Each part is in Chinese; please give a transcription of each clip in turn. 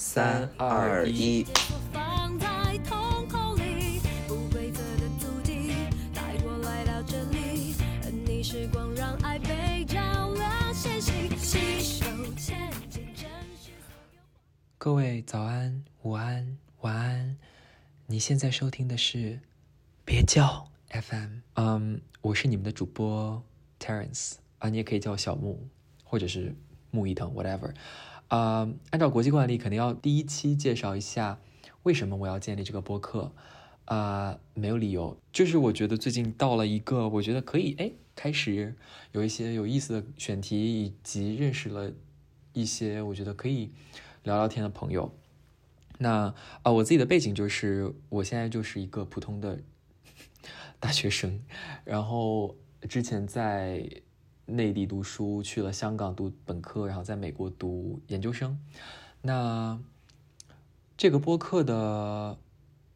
三二一。各位早安、午安、晚安，你现在收听的是别叫 FM，嗯，我是你们的主播 Terence 啊，你也可以叫我小木，或者是木一腾，whatever。啊、按照国际惯例，肯定要第一期介绍一下为什么我要建立这个播客。啊、没有理由，就是我觉得最近到了一个我觉得可以哎开始有一些有意思的选题，以及认识了一些我觉得可以聊聊天的朋友。那啊、我自己的背景就是我现在就是一个普通的 大学生，然后之前在内地读书，去了香港读本科，然后在美国读研究生。那这个播客的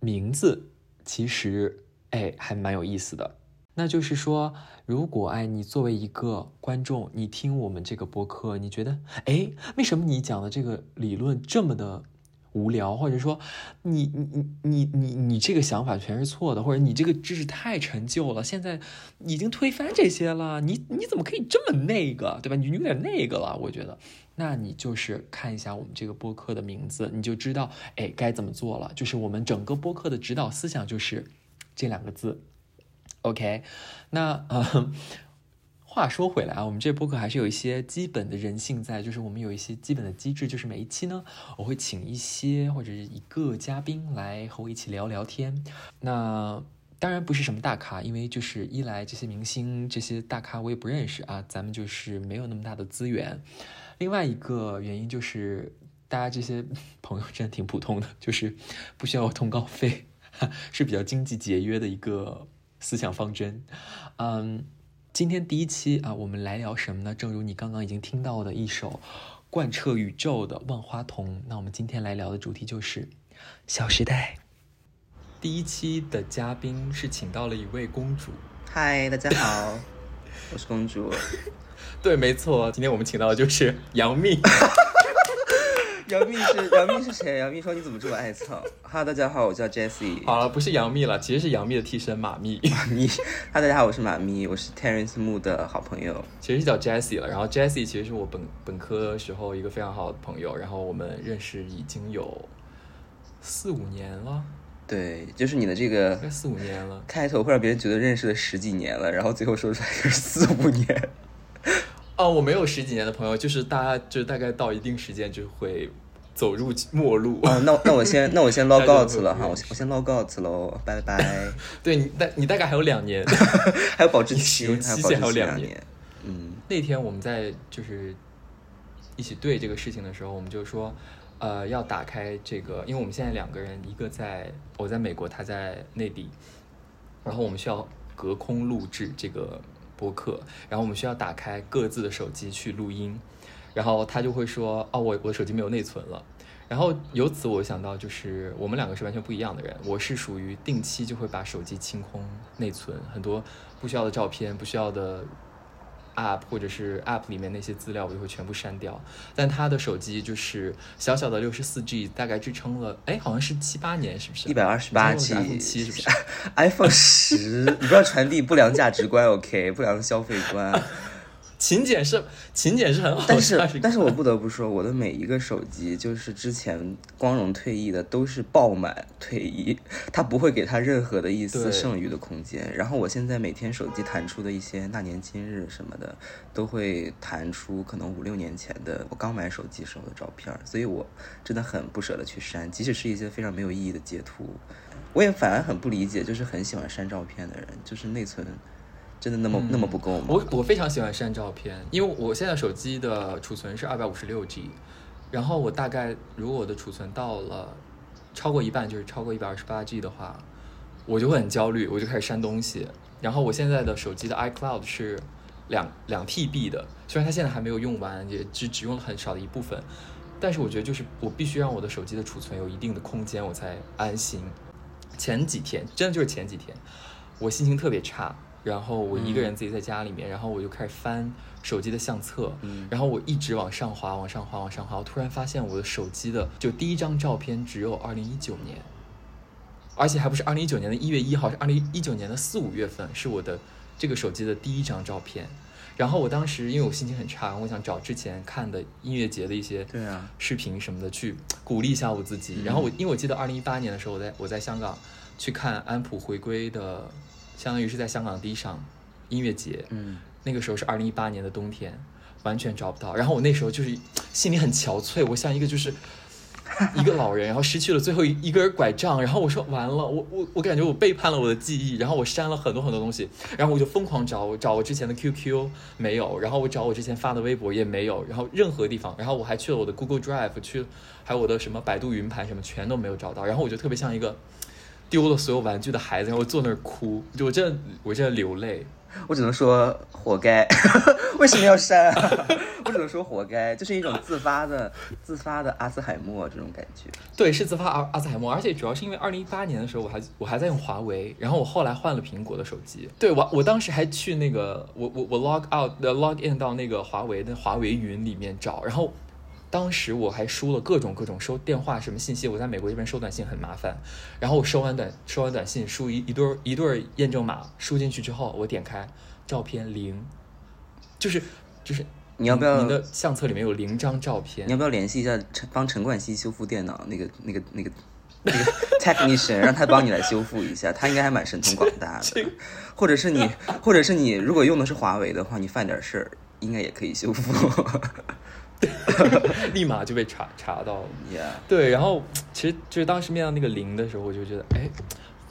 名字其实哎还蛮有意思的，那就是说，如果哎你作为一个观众，你听我们这个播客，你觉得哎为什么你讲的这个理论这么的无聊，或者说你你你你你你这个想法全是错的，或者你这个知识太陈旧了，现在已经推翻这些了，你你怎么可以这么那个，对吧？你有点那个了，我觉得。那你就是看一下我们这个播客的名字，你就知道，哎，该怎么做了。就是我们整个播客的指导思想就是这两个字，OK。那呃，话说回来啊，我们这播客还是有一些基本的人性在，就是我们有一些基本的机制，就是每一期呢，我会请一些或者是一个嘉宾来和我一起聊聊天。那当然不是什么大咖，因为就是一来这些明星、这些大咖我也不认识啊，咱们就是没有那么大的资源。另外一个原因就是，大家这些 朋友真的挺普通的，就是不需要通告费，是比较经济节约的一个思想方针。嗯，今天第一期啊，我们来聊什么呢？正如你刚刚已经听到的一首贯彻宇宙的《万花筒》，那我们今天来聊的主题就是《小时代》。第一期的嘉宾是请到了一位公主，嗨，大家好，我是公主。对，没错，今天我们请到的就是杨幂。杨幂是杨幂是谁？杨幂说你怎么这么爱蹭？哈，大家好，我叫 Jessie。好了，不是杨幂了，其实是杨幂的替身马幂，马咪，哈，大家好，我是马咪，我是 Terence Mu 的好朋友。其实是叫 Jessie 了。然后 Jessie 其实是我本本科时候一个非常好的朋友，然后我们认识已经有四五年了，对，就是你的这个四五年了。开头会让别人觉得认识了十几年了，然后最后说出来就是四五年。哦，我没有十几年的朋友，就是大家就是大概到一定时间就会走入末路。哦，那那我先那我先 家都 out 了哈，我我先 log out 喽，拜拜。对你大你大概还有两年。还有保质期，期还有两年。嗯，那天我们在就是一起对这个事情的时候，我们就说，呃，要打开这个，因为我们现在两个人，一个在我在美国，他在内地，然后我们需要隔空录制这个播客，然后我们需要打开各自的手机去录音，然后他就会说，哦，我我的手机没有内存了。然后由此我想到，就是我们两个是完全不一样的人。我是属于定期就会把手机清空内存，很多不需要的照片、不需要的 App 或者是 App 里面那些资料，我就会全部删掉。但他的手机就是小小的六十四 G，大概支撑了，哎，好像是七八年，是不是？128 G，iPhone 七是不是？iPhone 十，你不要传递不良价值观，OK？不良消费观。勤俭是勤俭是很好，但是 但是我不得不说，我的每一个手机，就是之前光荣退役的，都是爆满退役，它不会给它任何的一丝剩余的空间。然后我现在每天手机弹出的一些那年今日什么的，都会弹出可能五六年前的我刚买手机时候的照片儿，所以我真的很不舍得去删，即使是一些非常没有意义的截图，我也反而很不理解，就是很喜欢删照片的人，就是内存真的那么、那么不够吗？我我非常喜欢删照片，因为我现在手机的储存是二百五十六 G，然后我大概如果我的储存到了超过一半，就是超过一百二十八 G 的话，我就会很焦虑，我就开始删东西。然后我现在的手机的 iCloud 是两两 TB 的，虽然它现在还没有用完，也只只用了很少的一部分，但是我觉得就是我必须让我的手机的储存有一定的空间，我才安心。前几天真的就是前几天，我心情特别差，然后我一个人自己在家里面，然后我就开始翻手机的相册，嗯然后我一直往上滑，往上滑，往上滑，我突然发现我的手机的就第一张照片只有二零一九年，而且还不是二零一九年的一月一号，是二零一九年的四五月份，是我的这个手机的第一张照片。然后我当时因为我心情很差，我想找之前看的音乐节的一些对啊视频什么的去鼓励一下我自己。然后我因为我记得二零一八年的时候，我在我在香港去看安普回归的，相当于是在香港第一场音乐节，嗯，那个时候是二零一八年的冬天，完全找不到。然后我那时候就是心里很憔悴，我像一个就是 一个老人，然后失去了最后一一根拐杖。然后我说完了，我我我感觉我背叛了我的记忆。然后我删了很多很多东西，然后我就疯狂找，我找我之前的 QQ 没有，然后我找我之前发的微博也没有，然后任何地方，然后我还去了我的 Google Drive，去还有我的什么百度云盘什么全都没有找到。然后我就特别像一个。丢了所有玩具的孩子，然后坐那儿哭，就我真的我真的流泪。我只能说活该，为什么要删啊？我只能说活该，就是一种自发的、自发的阿兹海默这种感觉。对，是自发阿阿兹海默，而且主要是因为二零一八年的时候，我还我还在用华为，然后我后来换了苹果的手机。对我我当时还去那个我我我 log out 的 log in 到那个华为的华为云里面找，然后当时我还输了各种各种收电话什么信息，我在美国这边收短信很麻烦，然后我收完短收完短信输一一对儿一对儿验证码输进去之后，我点开照片零，就是就是你要不要你的相册里面有零张照片你要？不要联系一下陈帮陈冠希修复电脑那个那个那个那个 technician，让他帮你来修复一下，他应该还蛮神通广大的。或者是你，或者是你，如果用的是华为的话，你犯点事儿，应该也可以修复。立马就被查查到了。对，然后其实就是当时面到那个零的时候，我就觉得，哎，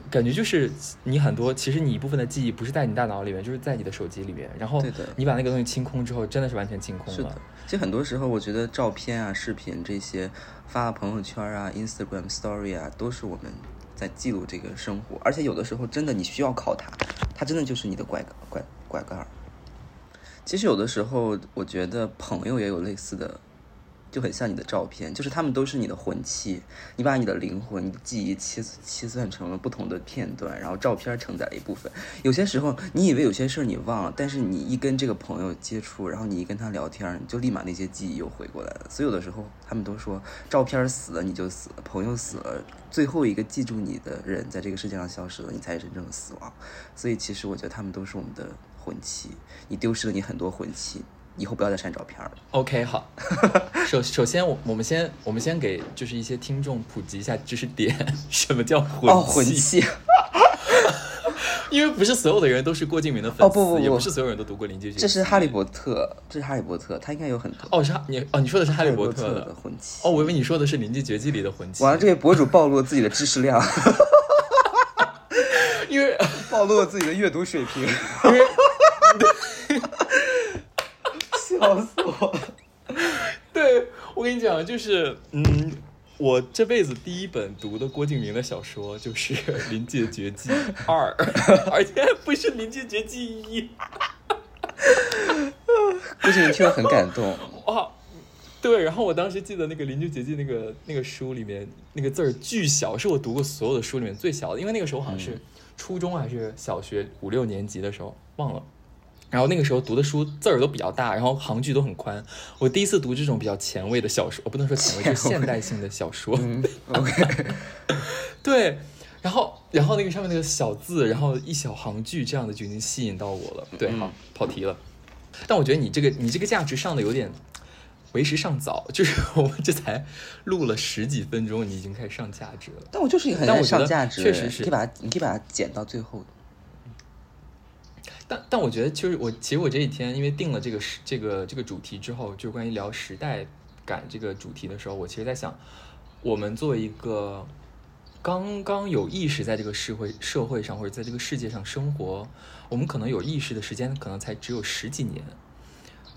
感觉就是你很多，其实你一部分的记忆不是在你大脑里面，就是在你的手机里面。然后对的你把那个东西清空之后，真的是完全清空了是的。。其实很多时候，我觉得照片啊、视频这些发朋友圈啊、Instagram Story 啊，都是我们在记录这个生活。而且有的时候，真的你需要靠它，它真的就是你的拐拐拐杆儿。其实有的时候，我觉得朋友也有类似的，就很像你的照片，就是他们都是你的魂器，你把你的灵魂、记忆切切算成了不同的片段，然后照片承载了一部分。有些时候，你以为有些事儿你忘了，但是你一跟这个朋友接触，然后你一跟他聊天，你就立马那些记忆又回过来了。所以有的时候，他们都说，照片死了你就死了，朋友死了，最后一个记住你的人在这个世界上消失了，你才真正的死亡。所以其实我觉得他们都是我们的魂器，你丢失了你很多魂器，以后不要再删照片了。OK，好，首首先我我们先我们先给就是一些听众普及一下知识点，什么叫魂哦，魂器。因为不是所有的人都是郭敬明的粉丝，哦不不不也不是所有人都读过林俊杰。这是哈利波特，这是哈利波特，他应该有很多。哦，是哈你哦，你说的是哈利波特的魂器。哦，我以为你说的是《邻居绝技》里的魂器。完了，这位博主暴露了自己的知识量，因为暴露了自己的阅读水平，因为笑死我了。对我跟你讲，就是嗯，我这辈子第一本读的郭敬明的小说就是《临界绝技二》，而且还不是《临界绝技一》。郭敬明听了很感动。哇，对，然后我当时记得那个《临界绝技》那个那个书里面那个字儿巨小，是我读过所有的书里面最小的，因为那个时候好像是初中还是小学五六年级的时候，忘了。然后那个时候读的书字儿都比较大，然后行距都很宽。我第一次读这种比较前卫的小说，我不能说前卫，就是现代性的小说。嗯，OK，对，然后然后那个上面那个小字，然后一小行距这样的就已经吸引到我了。对，好跑题了。但我觉得你这个你这个价值上的有点为时尚早，就是我们这才录了十几分钟，你已经开始上价值了。但我就是一个但我上价值，确实是你可以把它，你可以把它剪到最后。但但我觉得就是我其实我这几天因为定了这个时这个这个主题之后，就关于聊时代感这个主题的时候，我其实在想，我们作为一个刚刚有意识在这个社会社会上或者在这个世界上生活，我们可能有意识的时间可能才只有十几年。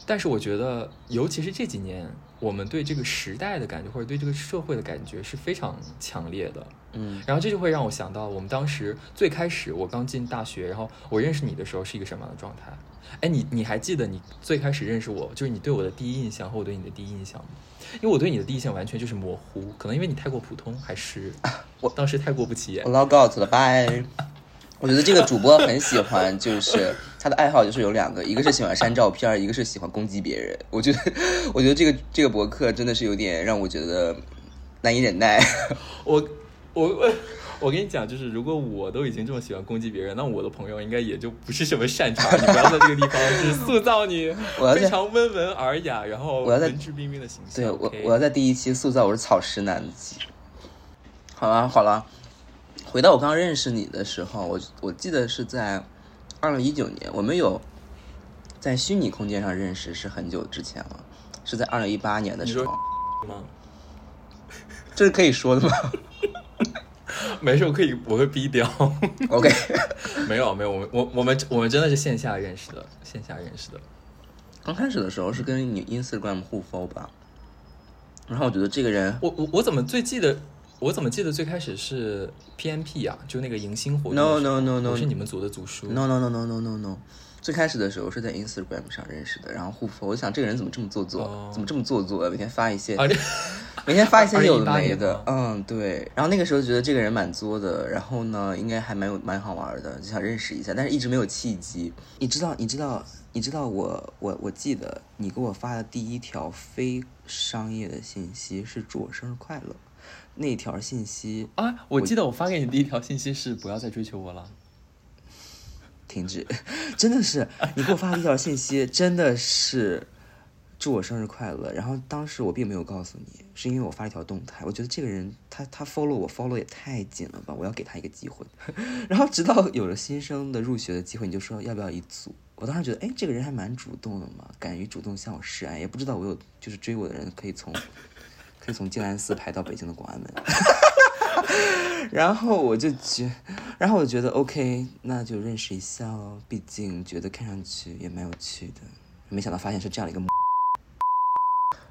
但是我觉得，尤其是这几年，我们对这个时代的感觉，或者对这个社会的感觉是非常强烈的。嗯，然后这就会让我想到，我们当时最开始我刚进大学，然后我认识你的时候是一个什么样的状态？哎，你你还记得你最开始认识我，就是你对我的第一印象和我对你的第一印象吗？因为我对你的第一印象完全就是模糊，可能因为你太过普通，还是我当时太过不起眼我。log out 了，拜。我觉得这个主播很喜欢，就是他的爱好就是有两个，一个是喜欢删照片，一个是喜欢攻击别人。我觉得，我觉得这个这个博客真的是有点让我觉得难以忍耐。我我我 我跟你讲，就是如果我都已经这么喜欢攻击别人，那我的朋友应该也就不是什么善茬。你不要在这个地方就是 塑造你我要非常温文尔雅，然后我要在文质彬彬的形象。对我我要在第一期塑造我是草食男子。好了好了，回到我刚认识你的时候，我我记得是在二零一九年，我们有在虚拟空间上认识，是很久之前了，是在二零一八年的时候，吗？这是可以说的吗 没事，我可以我会逼掉。？OK，没有没有，我们我我们我们真的是线下认识的，线下认识的。刚开始的时候是跟你 Instagram 互 follow 吧，然后我觉得这个人我我我怎么最记得？我怎么记得最开始是 PMP 啊？就那个迎新活动 No, no, no, no. 是你们组的组书。No no no no no no no，最开始的时候是在 Instagram 上认识的，然后互 follow，我想这个人怎么这么做作，哦怎么这么做作，每天发一些每天发一些有的没的，嗯，对。然后那个时候觉得这个人蛮作的，然后呢，应该还蛮有蛮好玩的，就想认识一下，但是一直没有契机。你知道，你知道，你知道我我我记得你给我发的第一条非商业的信息是祝我生日快乐，那条信息啊，我记得我发给你第一条信息是不要再追求我了。停止，真的是 你给我发的一条信息，真的是祝我生日快乐。然后当时我并没有告诉你，是因为我发了一条动态，我觉得这个人他他 follow 我 follow 也太紧了吧，我要给他一个机会。然后直到有了新生的入学的机会，你就说要不要一组？我当时觉得，哎，这个人还蛮主动的嘛，敢于主动向我示爱，也不知道我有就是追我的人可以从可以从静安寺排到北京的广安门。然后我就觉，然后我觉得 OK，那就认识一下哦，毕竟觉得看上去也蛮有趣的。没想到发现是这样的一个，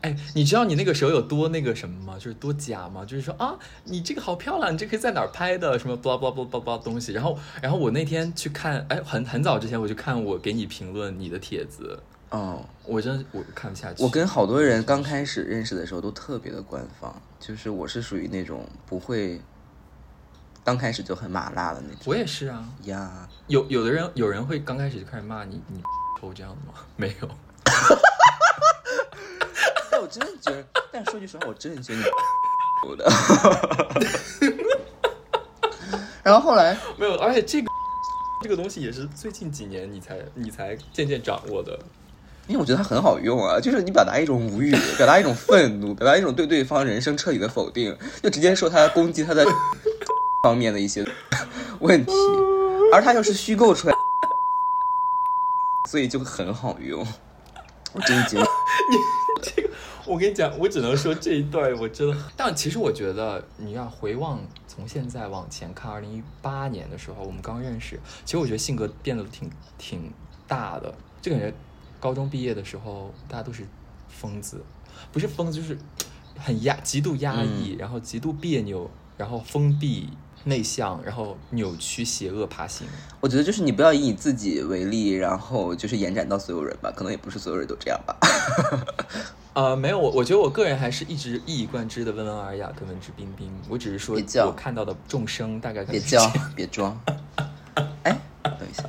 哎，你知道你那个时候有多那个什么吗？就是多假吗？就是说啊，你这个好漂亮，你这个在哪儿拍的？什么 blah blah blah blah blah 东西。然后，然后我那天去看，哎，很很早之前我就看我给你评论你的帖子，哦，我真我看不下去。我跟好多人刚开始认识的时候都特别的官方，就是我是属于那种不会刚开始就很麻辣的那种我也是啊，呀。有有的人有人会刚开始就开始骂你，你抽这样的吗？没有。但我真的觉得，但说句实话，我真的觉得你有的。然后后来没有，而且这个这个东西也是最近几年你才你才渐渐掌握的。因为我觉得它很好用啊，就是你表达一种无语，表达一种愤怒，表达一种对对方人生彻底的否定，就直接说他攻击他的 方面的一些问题，而他又是虚构出来，所以就很好用。我真的觉得 你这个，我跟你讲，我只能说这一段我真的，但其实我觉得你要回望从现在往前看，二零一八年的时候我们刚认识，其实我觉得性格变得挺挺大的，就感觉高中毕业的时候大家都是疯子，不是疯子就是很压极度压抑，然后极度别扭，然后封闭。内向，然后扭曲、邪恶、爬行。我觉得就是你不要以你自己为例，然后就是延展到所有人吧，可能也不是所有人都这样吧。呃，没有，我我觉得我个人还是一直一以贯之的温文尔雅跟文质彬彬。我只是说我看到的众生大概别叫别装。哎，等一下，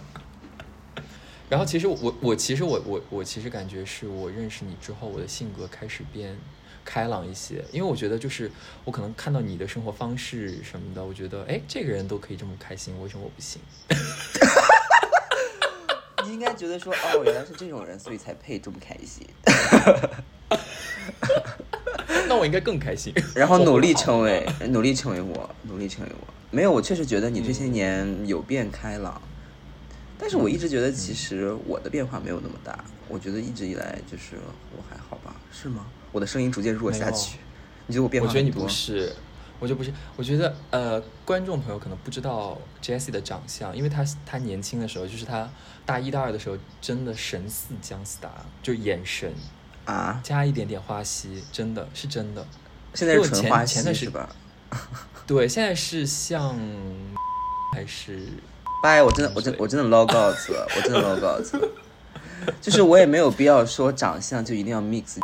然后其实我我我其实我我我其实感觉是我认识你之后，我的性格开始变开朗一些，因为我觉得就是我可能看到你的生活方式什么的，我觉得哎，这个人都可以这么开心，为什么我不行？你应该觉得说，哦，原来是这种人，所以才配这么开心。那我应该更开心。然后努力成为，努力成为我，努力成为我。没有，我确实觉得你这些年有变开朗，但是我一直觉得其实我的变化没有那么大。我觉得一直以来就是我还好吧？是吗？我的声音逐渐弱下去，你觉得我变？我觉得你不是，我觉得不是，我觉得呃，观众朋友可能不知道 Jessie 的长相，因为她她年轻的时候，就是她大一大二的时候，真的神似姜思达，就眼神啊，加一点点花溪，真的是真的。现在纯花前段时溪是吧？对，现在是像还是拜，我真的，我真，我真的子了，我真的子了。就是我也没有必要说长相就一定要 mix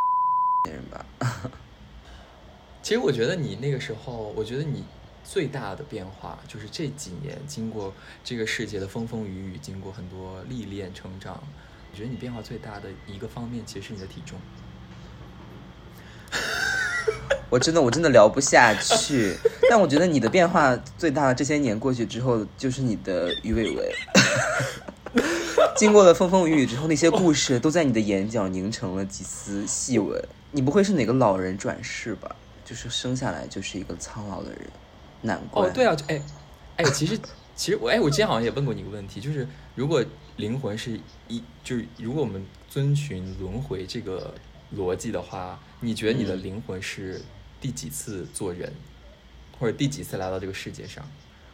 别人吧。其实我觉得你那个时候，我觉得你最大的变化，就是这几年经过这个世界的风风雨雨，经过很多历练成长，我觉得你变化最大的一个方面，其实是你的体重。我真的我真的聊不下去，但我觉得你的变化最大的这些年过去之后，就是你的鱼尾纹。经过了风风雨雨之后，那些故事都在你的眼角凝成了几丝细纹。你不会是哪个老人转世吧？就是生下来就是一个苍老的人，难怪。哦，对啊，就哎，哎，其实其实我哎，我之前好像也问过你一个问题，就是如果灵魂是一，就是如果我们遵循轮回这个逻辑的话，你觉得你的嗯灵魂是第几次做人，或者第几次来到这个世界上？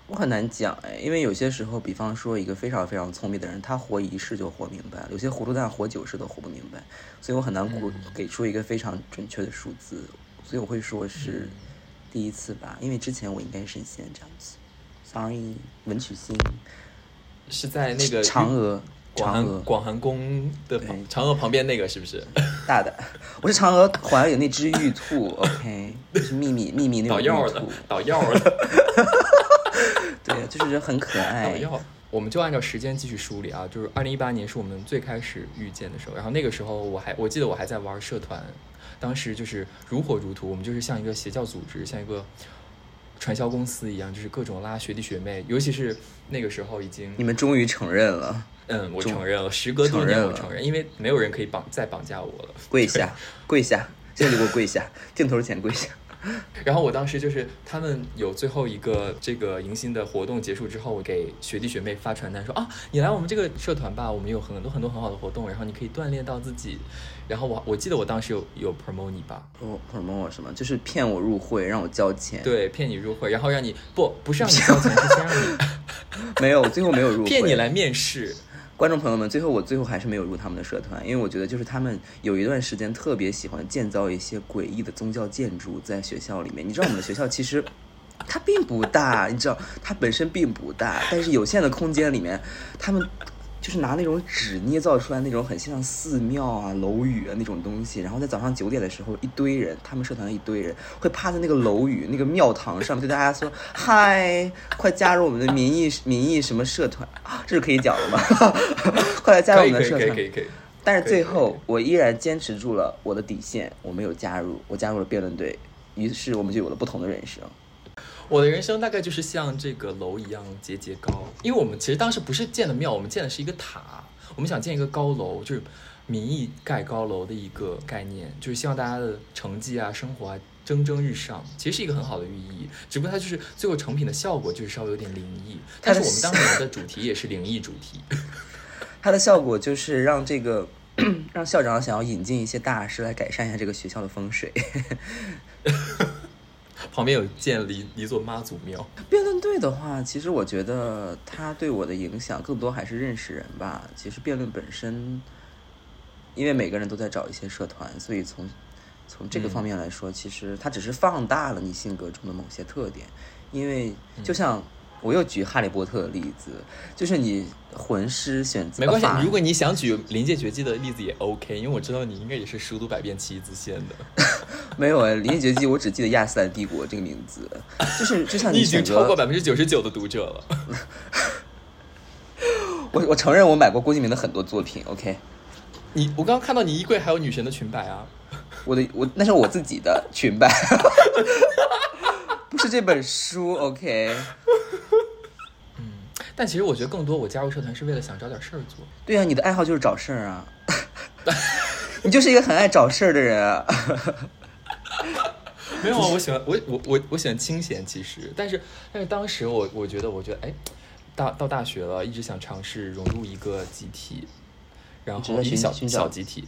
我很难讲哎，因为有些时候，比方说一个非常非常聪明的人，他活一世就活明白了；有些糊涂蛋活九世都活不明白，所以我很难给给出一个非常准确的数字，所以我会说是第一次吧，因为之前我应该是神仙这样子。Sorry，文曲星，是在那个嫦娥，广寒嫦娥，广寒宫的嫦娥旁边那个是不是？大的，我是嫦娥怀有那只玉兔，OK，就是秘密秘密那种捣药的捣药的。对，就是很可捣爱。药。我们就按照时间继续梳理啊，就是二零一八年是我们最开始遇见的时候，然后那个时候我还我记得我还在玩社团，当时就是如火如荼，我们就是像一个邪教组织，像一个传销公司一样，就是各种拉学弟学妹，尤其是那个时候已经你们终于承认了，嗯，我承认了，时隔多年我承认，因为没有人可以绑再绑架我了。跪下，跪下，现在就给我跪下，镜头前跪下。然后我当时就是他们有最后一个这个迎新的活动结束之后，我给学弟学妹发传单说啊，你来我们这个社团吧，我们有很多很多很好的活动，然后你可以锻炼到自己。然后我我记得我当时有有 promote 你吧，，promote 我什么，就是骗我入会，让我交钱。，对，骗你入会，然后让你不不是让你交钱，是先让你 没有，最后没有入会。骗你来面试。观众朋友们，最后我最后还是没有入他们的社团，因为我觉得就是他们有一段时间特别喜欢建造一些诡异的宗教建筑在学校里面。你知道我们的学校其实它并不大，你知道它本身并不大，但是有限的空间里面，他们就是拿那种纸捏造出来那种很像寺庙啊、楼宇啊那种东西，然后在早上九点的时候，一堆人，他们社团的一堆人会趴在那个楼宇、那个庙堂上面对大家说：“嗨，快加入我们的民意民意什么社团啊？这是可以讲的吗？快来加入我们的社团。”可以可以可以。但是最后，我依然坚持住了我的底线，我没有加入，我加入了辩论队，于是我们就有了不同的人生。我的人生大概就是像这个楼一样节节高，因为我们其实当时不是建的庙，我们建的是一个塔，我们想建一个高楼，就是民意盖高楼的一个概念，就是希望大家的成绩啊、生活啊蒸蒸日上，其实是一个很好的寓意。只不过它就是最后成品的效果就是稍微有点灵异，但是我们当年的主题也是灵异主题。它的效果就是让这个 让校长想要引进一些大师来改善一下这个学校的风水。旁边有建了一座妈祖庙，辩论队的话，其实我觉得它对我的影响更多还是认识人吧。其实辩论本身，因为每个人都在找一些社团，所以从从这个嗯方面来说，其实它只是放大了你性格中的某些特点。因为就像我又举哈利波特的例子，就是你魂师选择没关系。如果你想举临界绝技的例子也 OK，因为我知道你应该也是熟读百遍其义自现的。没有哎，《临界绝技》我只记得亚斯兰帝国这个名字，就是就像你 已经超过百分之九十九的读者了。我我承认我买过郭敬明的很多作品，OK。你我刚刚看到你衣柜还有女神的裙摆啊，我的我那是我自己的裙摆，不是这本书，OK。嗯但其实我觉得更多我加入社团是为了想找点事儿做。对啊，你的爱好就是找事儿啊，你就是一个很爱找事儿的人啊。没有啊，我喜欢我我我我喜欢清闲，其实，但是但是当时我我觉得我觉得哎，大到大学了，一直想尝试融入一个集体，然后一个小寻寻找小集体。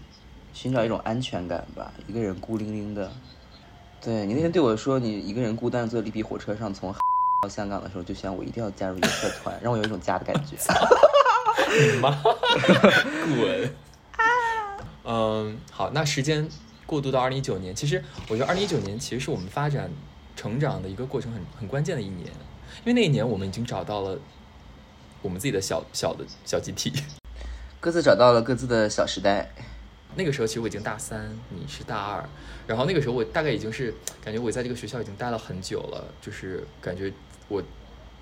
寻找一种安全感吧，一个人孤零零的。对你那天对我说，你一个人孤单地坐在绿皮火车上从 到香港的时候，就想我一定要加入一个社团，让我有一种家的感觉。你妈，滚！嗯，好，那时间过渡到二零一九年，其实我觉得二零一九年其实是我们发展成长的一个过程很很关键的一年，因为那一年我们已经找到了我们自己的小小的小集体。各自找到了各自的小时代。那个时候其实我已经大三，你是大二，然后那个时候我大概已经是感觉我在这个学校已经待了很久了，就是感觉我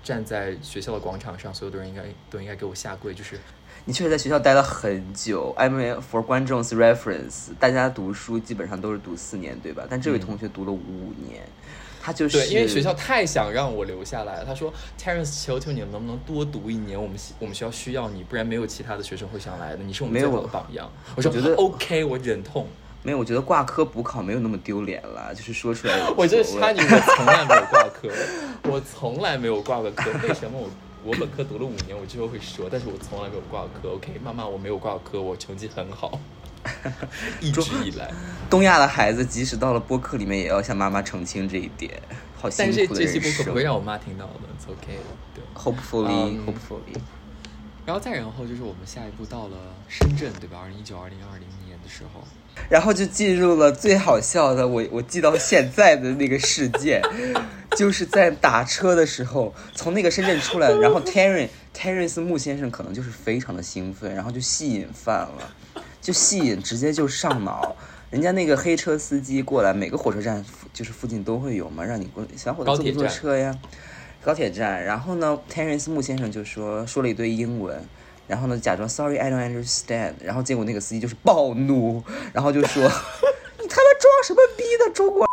站在学校的广场上，所有的人应该都应该给我下跪，就是你确实在学校待了很久。I mean for 观众 's reference，大家读书基本上都是读四年，对吧？但这位同学读了五年，他就是对，因为学校太想让我留下来了。他说：“Terence，求求你能不能多读一年？我们我们学校需要你，不然没有其他的学生会想来的。你是我们最好的榜样。”我说：“我觉得 OK，我忍痛。没有，我觉得挂科补考没有那么丢脸了，就是说出来。我就差你，我从来没有挂科，我从来没有挂过科。为什么我我本科读了五年，我之后会说，但是我从来没有挂科。OK，妈妈，我没有挂科，我成绩很好，一直以来。东亚的孩子，即使到了播客里面，也要向妈妈澄清这一点。好辛苦的人这期播客不会让我妈听到的，It's OK 对。Hopefully, 嗯 hopefully。然后再然后就是我们下一步到了深圳，对吧？二零一九、二零二零年的时候，然后就进入了最好笑的，我我记到现在的那个事件，就是在打车的时候，从那个深圳出来，然后 Terry Terence 穆先生可能就是非常的兴奋，然后就吸引犯了，就吸引直接就上脑。人家那个黑车司机过来，每个火车站就是附近都会有嘛，让你过小伙子坐不坐车呀？高铁站，然后呢，Terence 穆先生就说说了一堆英文，然后呢假装 Sorry I don't understand，然后结果那个司机就是暴怒，然后就说 你他妈装什么逼呢，中国，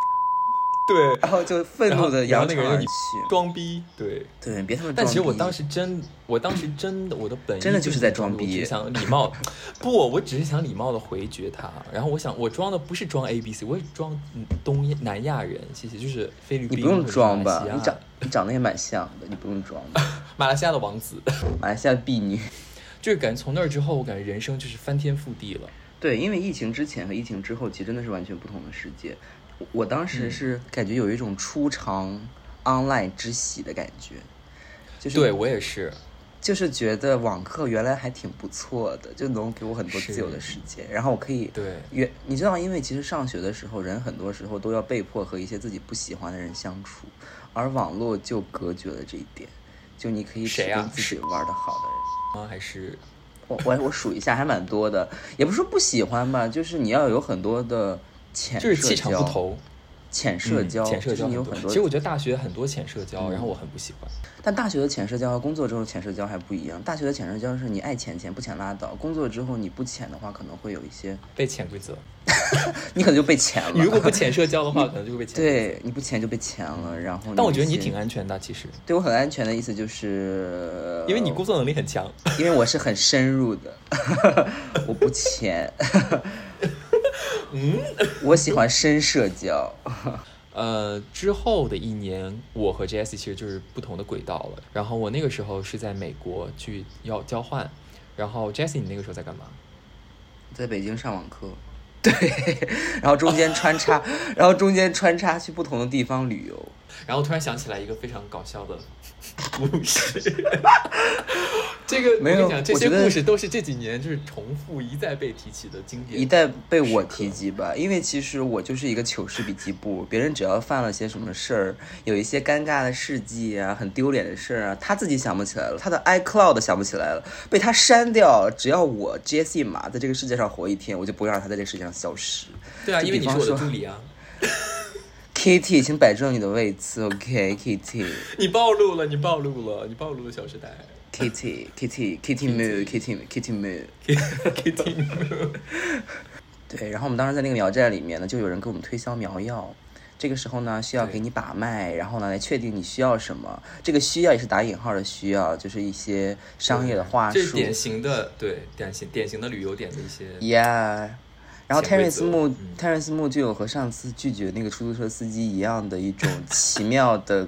对，然后就愤怒的扬长而去。装逼，对。对，别他妈。但其实我当时真，我当时真的，我的本意真的就是在装逼是想礼貌，不，我只是想礼貌的回绝他。然后我想，我装的不是装 A B C，我是装嗯东南亚人，谢谢，就是菲律宾，你不用装吧你长你长得也蛮像的，你不用装吧。马来西亚的王子，马来西亚的婢女。就是感觉从那儿之后，我感觉人生就是翻天覆地了。对，因为疫情之前和疫情之后，其实真的是完全不同的世界。我我当时嗯。是感觉有一种初尝 online 之喜的感觉，就是对我也是，就是觉得网课原来还挺不错的，就能给我很多自由的时间，然后我可以对。原，你知道，因为其实上学的时候，人很多时候都要被迫和一些自己不喜欢的人相处，而网络就隔绝了这一点，就你可以只谁啊？跟自己玩的好的人。啊，还是？我我我数一下，还蛮多的，也不是说不喜欢吧，就是你要有很多的浅就是气场不投，浅社交，嗯浅社就是交有很多。其实我觉得大学很多浅社交，嗯然后我很不喜欢。但大学的浅社交和工作之后浅社交还不一样。大学的浅社交是你爱浅浅，不浅拉倒；工作之后你不浅的话，可能会有一些，被潜规则，你可能就被潜了。你如果不浅社交的话，可能就会被潜。，对，你不潜就被潜了。然后，但我觉得你挺，安全的，其实，对我很安全的意思就是，因为你工作能力很强。因为我是很深入的，我不浅。嗯，我喜欢深社交。呃，之后的一年，我和 Jessie 其实就是不同的轨道了。然后我那个时候是在美国去要交换，然后 Jessie 你那个时候在干嘛？在北京上网课，对，然后中间穿插，然后中间穿插去不同的地方旅游。然后突然想起来一个非常搞笑的故事，这个没有这些故事都是这几年就是重复一再被提起的经典。一再被我提及吧，因为其实我就是一个糗事笔记簿，别人只要犯了些什么事儿，有一些尴尬的事迹啊，很丢脸的事儿啊，他自己想不起来了，他的 iCloud 想不起来了，被他删掉。只要我 Jessie 马在这个世界上活一天，我就不会让他在这个世界上消失。对啊，因为你是我的助理啊，Kitty，请摆正你的位置，OK，Kitty。你暴露了，你暴露了，你暴露了《小时代》Kitty，Kitty，Kitty Moo，Kitty，Kitty Moo，Kitty Moo 对，然后我们当时在那个苗寨里面呢，就有人给我们推销苗药。这个时候呢，需要给你把脉，然后呢来确定你需要什么。这个需要也是打引号的需要，就是一些商业的话术。这是典型的对典型典型的旅游点的一些 Yeah，然后 Terence 则木嗯 Terence 木就有和上次拒绝那个出租车司机一样的一种 奇妙的，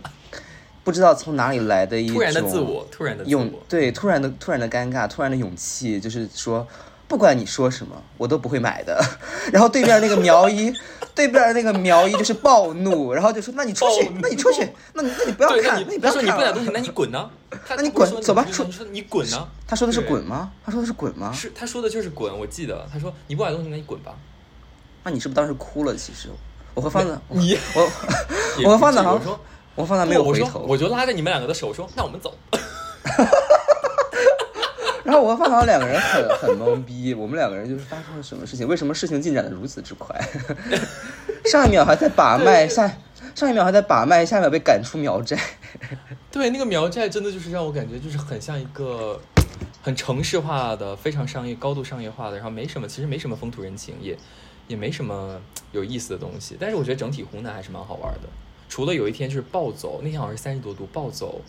不知道从哪里来的一种突然的自我，突然的勇。对突然的突然的尴尬，突然的勇气，就是说，不管你说什么，我都不会买的。然后对面那个苗医，对面那个苗医就是暴怒，然后就说：“那你出去那你出去，那你那你不要看，那看，你不要看你。不买东西，那你滚呢？那你滚走吧出你你说你滚呢？”他说的是滚吗？他说的是滚吗？是他说的就是滚，我记得他说你不买东西，那你滚吧。那你是不是当时哭了？其实我和方子，你我我和方子我说我和方子没有回头。我就拉着你们两个的手说，那我们走。然后我和范导两个人很很懵逼，我们两个人就是发生了什么事情？为什么事情进展的如此之快？上一秒还在把脉，下上一秒还在把脉，下一秒被赶出苗寨。对，那个苗寨真的就是让我感觉就是很像一个很城市化的、非常商业、高度商业化的，然后没什么，其实没什么风土人情，也也没什么有意思的东西。但是我觉得整体湖南还是蛮好玩的，除了有一天就是暴走，那天好像是三十多度，暴走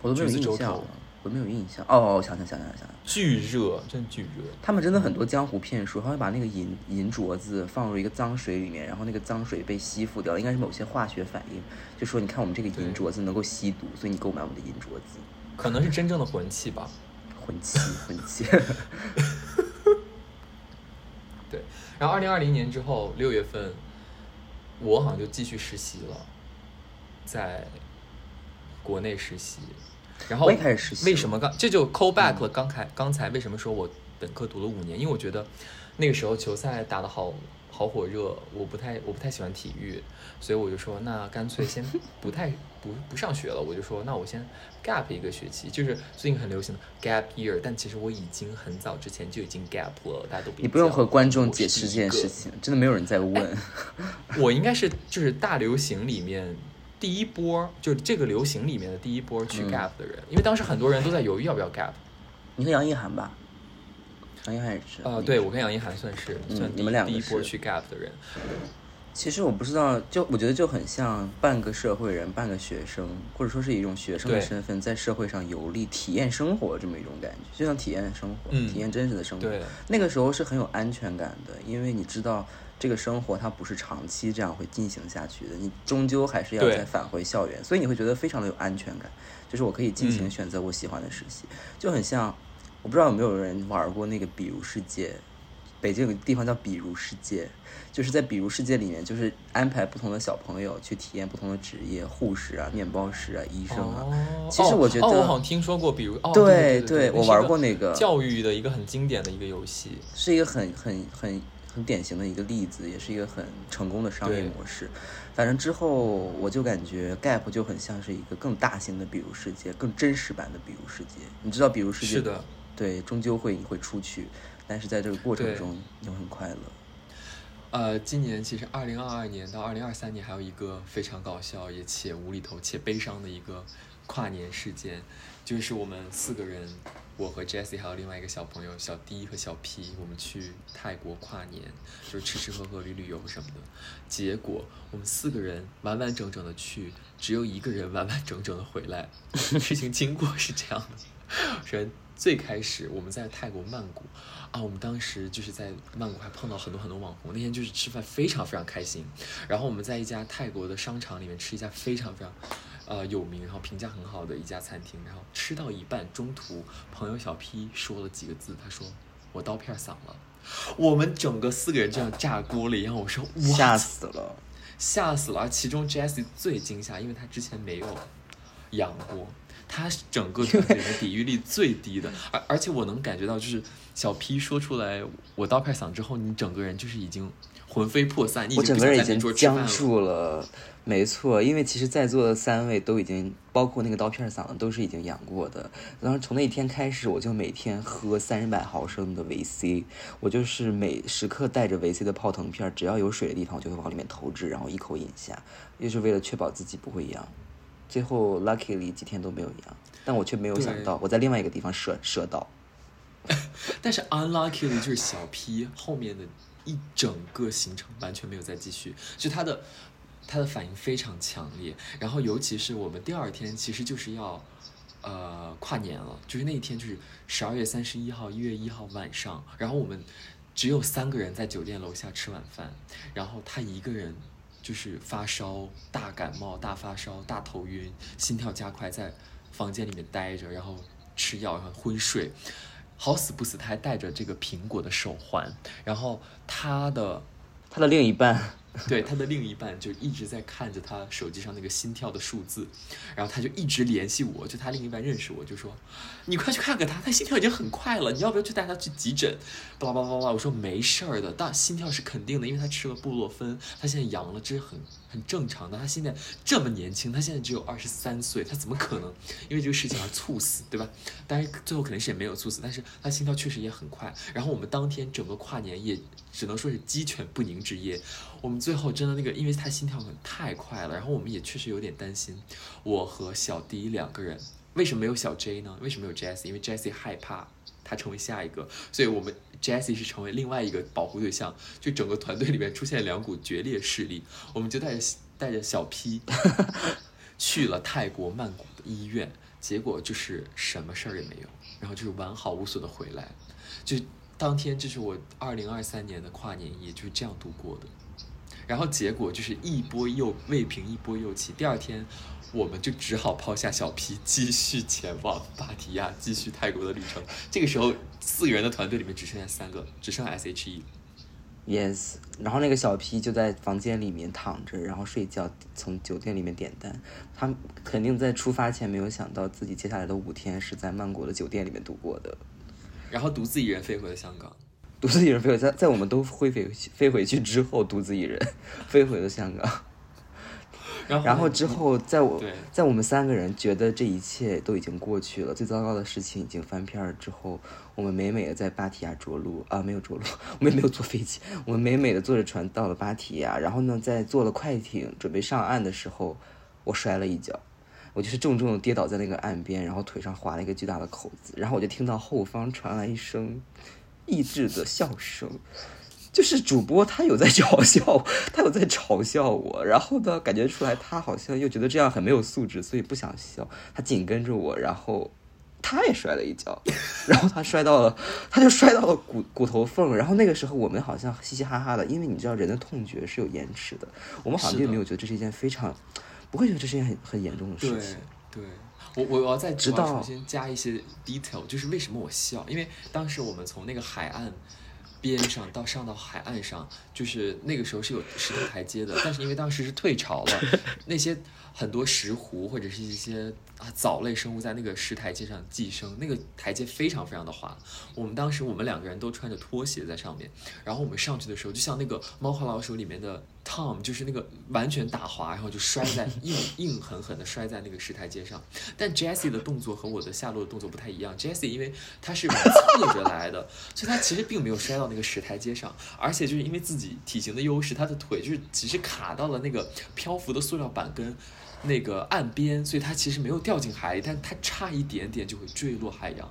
我都没有印象我没有印象。哦，我想想想想想想，巨热，真巨热。他们真的很多江湖骗术，他会把那个银银镯子放入一个脏水里面，然后那个脏水被吸附掉，应该是某些化学反应。就说你看我们这个银镯子能够吸毒，所以你购买我们的银镯子。可能是真正的魂器吧。魂器，魂器，对，然后二零二零年之后六月份，我好像就继续实习了，在国内实习。然后我也开始实习了嗯为什么刚这就 call back 了？刚才刚才为什么说我本科读了五年？因为我觉得那个时候球赛打得好好火热，我不太我不太喜欢体育，所以我就说那干脆先不太不不上学了。我就说那我先 gap 一个学期，就是最近很流行的 gap year，但其实我已经很早之前就已经 gap 了，大家都你不用和观众解释释这件事。情，真的没有人在问。我应该是就是大流行里面第一波，就是这个流行里面的第一波去嗯 gap 的人，因为当时很多人都在犹豫要不要 gap。你和杨一涵吧？杨一涵也是。呃，对我跟杨一涵算是你们两个第一波去 gap 的人。其实我不知道，就我觉得就很像半个社会人，半个学生，或者说是一种学生的身份在社会上游历、体验生活这么一种感觉，就像体验生活，嗯体验真实的生活。对那个时候是很有安全感的，因为你知道这个生活它不是长期这样会进行下去的，你终究还是要再返回校园，所以你会觉得非常的有安全感，就是我可以尽情嗯选择我喜欢的实习，就很像，我不知道有没有人玩过那个比如世界，北京有个地方叫比如世界，就是在比如世界里面，就是安排不同的小朋友去体验不同的职业，护士啊、面包师啊、医生啊。哦，其实我觉得哦，我好像听说过，比如哦，对对我玩过那个教育的一个很经典的一个游戏。是一个很很很很典型的一个例子，也是一个很成功的商业模式。反正之后我就感觉 Gap 就很像是一个更大型的比如世界，更真实版的比如世界。你知道比如世界是的，对，终究会你会出去，但是在这个过程中你会很快乐。呃，今年其实二零二二年到二零二三年还有一个非常搞笑也且无厘头且悲伤的一个跨年事件，就是我们四个人，我和 Jessie 还有另外一个小朋友小 D 和小 P，我们去泰国跨年，就是吃吃喝喝、旅旅游什么的。结果我们四个人完完整整的去，只有一个人完完整整的回来。事情经过是这样的，首先最开始我们在泰国曼谷啊，我们当时就是在曼谷还碰到很多很多网红，那天就是吃饭非常非常开心。然后我们在一家泰国的商场里面吃一家非常非常呃有名，然后评价很好的一家餐厅，然后吃到一半，中途朋友小 P 说了几个字，他说我刀片嗓了。我们整个四个人就像炸锅了一样，我说 哇，吓死了！吓死了！而其中 Jessie 最惊吓，因为她之前没有养过，她是整个团队里面抵御力最低的。而而且我能感觉到，就是小 P 说出来我刀片嗓之后，你整个人就是已经魂飞魄散，你我整个人已经僵。住了。没错，因为其实在座的三位都已经，包括那个刀片嗓子，都是已经养过的。然后从那一天开始，我就每天喝三百毫升的维 C，我就是每时刻带着维 C 的泡腾片，只要有水的地方，我就会往里面投掷，然后一口饮下，就是为了确保自己不会阳。最后 luckily 几天都没有阳，但我却没有想到我在另外一个地方射射到。但是 unluckily 就是小 P 后面的一整个行程完全没有再继续，就他的他的反应非常强烈，然后尤其是我们第二天其实就是要呃跨年了，就是那一天就是十二月三十一号、一月一号晚上，然后我们只有三个人在酒店楼下吃晚饭，然后他一个人。就是发烧、大感冒、大发烧、大头晕、心跳加快，在房间里面待着，然后吃药，然后昏睡。好死不死，他还戴着这个苹果的手环，然后他的他的另一半 对他的另一半就一直在看着他手机上那个心跳的数字，然后他就一直联系我，就他另一半认识我，就说你快去看看他，他心跳已经很快了，你要不要去带他去急诊？巴拉巴拉巴拉，我说没事儿的，但心跳是肯定的，因为他吃了布洛芬，他现在阳了，这是很很正常的。他现在这么年轻，他现在只有二十三岁，他怎么可能因为这个事情而猝死，对吧？当然最后肯定是也没有猝死，但是他心跳确实也很快。然后我们当天整个跨年夜只能说是鸡犬不宁之夜。我们最后真的那个，因为他心跳很太快了，然后我们也确实有点担心。我和小迪两个人，为什么没有小 J 呢？为什么没有 Jessie？因为 Jessie 害怕他成为下一个，所以我们 Jessie 是成为另外一个保护对象。就整个团队里面出现两股决裂势力，我们就带着带着小 P 去了泰国曼谷的医院，结果就是什么事儿也没有，然后就是完好无损的回来。就当天，这是我二零二三年的跨年夜，就是这样度过的。然后结果就是一波又未平一波又起，第二天我们就只好抛下小 P，继续前往芭提雅，继续泰国的旅程。这个时候，四个人的团队里面只剩下三个，只剩 S H E。Yes，然后那个小 P 就在房间里面躺着，然后睡觉，从酒店里面点单。他肯定在出发前没有想到自己接下来的五天是在曼谷的酒店里面度过的，然后独自一人飞回了香港。独自一人飞回在在我们都飞回飞回去之后，独自一人飞回了香港。然后然后之后，在我在我们三个人觉得这一切都已经过去了，最糟糕的事情已经翻篇儿之后，我们美美的在芭提雅着陆啊，没有着陆，我们也没有坐飞机，我们美美的坐着船到了芭提雅，然后呢，在坐了快艇准备上岸的时候，我摔了一跤，我就是重重的跌倒在那个岸边，然后腿上划了一个巨大的口子，然后我就听到后方传来一声抑制的笑声。就是主播他有在嘲笑，他有在嘲笑我，然后呢，感觉出来他好像又觉得这样很没有素质，所以不想笑。他紧跟着我，然后他也摔了一跤，然后他摔到了，他就摔到了骨骨头缝。然后那个时候我们好像嘻嘻哈哈的，因为你知道人的痛觉是有延迟的，我们好像并没有觉得这是一件非常，不会觉得这是一件很很严重的事情。对，我我我要再重新加一些 detail，就是为什么我笑，因为当时我们从那个海岸。边上到上到海岸上，就是那个时候是有石头台阶的，但是因为当时是退潮了，那些很多石斛或者是一些啊藻类生物在那个石台阶上寄生，那个台阶非常非常的滑。我们当时我们两个人都穿着拖鞋在上面，然后我们上去的时候，就像那个《猫和老鼠》里面的 Tom，就是那个完全打滑，然后就摔在硬 硬狠狠的摔在那个石台阶上。但 Jessie 的动作和我的下落的动作不太一样，Jessie 因为她是侧着来的，所以她其实并没有摔到那个石台阶上，而且就是因为自己体型的优势，她的腿就是其实卡到了那个漂浮的塑料板跟。那个岸边，所以她其实没有掉进海里，但她差一点点就会坠落海洋。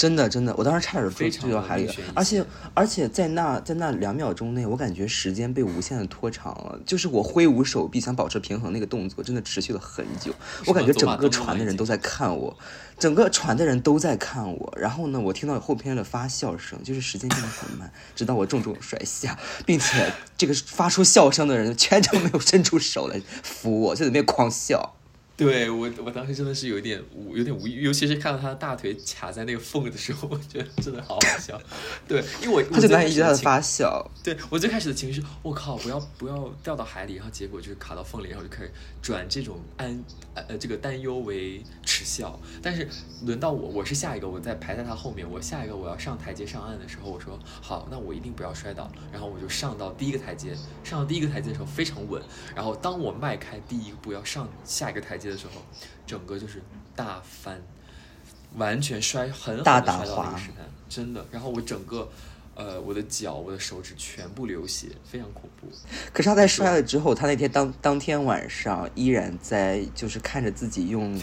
真的，真的，我当时差点非常坠坠到海里而且而且在那在那两秒钟内，我感觉时间被无限的拖长了。就是我挥舞手臂想保持平衡那个动作，真的持续了很久。我感觉整个船的人都在看我，整个船的人都在看我。然后呢，我听到后边的发笑声，就是时间变得很慢，直到我重重摔下，并且这个发出笑声的人全程没有伸出手来扶我，就在那边狂笑。对我，我当时真的是有一点无，有点无语，尤其是看到他的大腿卡在那个缝的时候，我觉得真的好好笑。对，因为我他就难以一一直在发笑。对我最开始的情绪是，我靠，不要不要掉到海里，然后结果就是卡到缝里，然后就开始转这种安呃这个担忧为耻笑。但是轮到我，我是下一个，我在排在他后面，我下一个我要上台阶上岸的时候，我说好，那我一定不要摔倒，然后我就上到第一个台阶，上到第一个台阶的时候非常稳，然后当我迈开第一步要上下一个台阶的时候，整个就是大翻，完全摔狠狠地大打摔到那个滑石滩，真的，然后我整个。呃，我的脚、我的手指全部流血，非常恐怖。可是他在摔了之后，他那天当当天晚上依然在就是看着自己用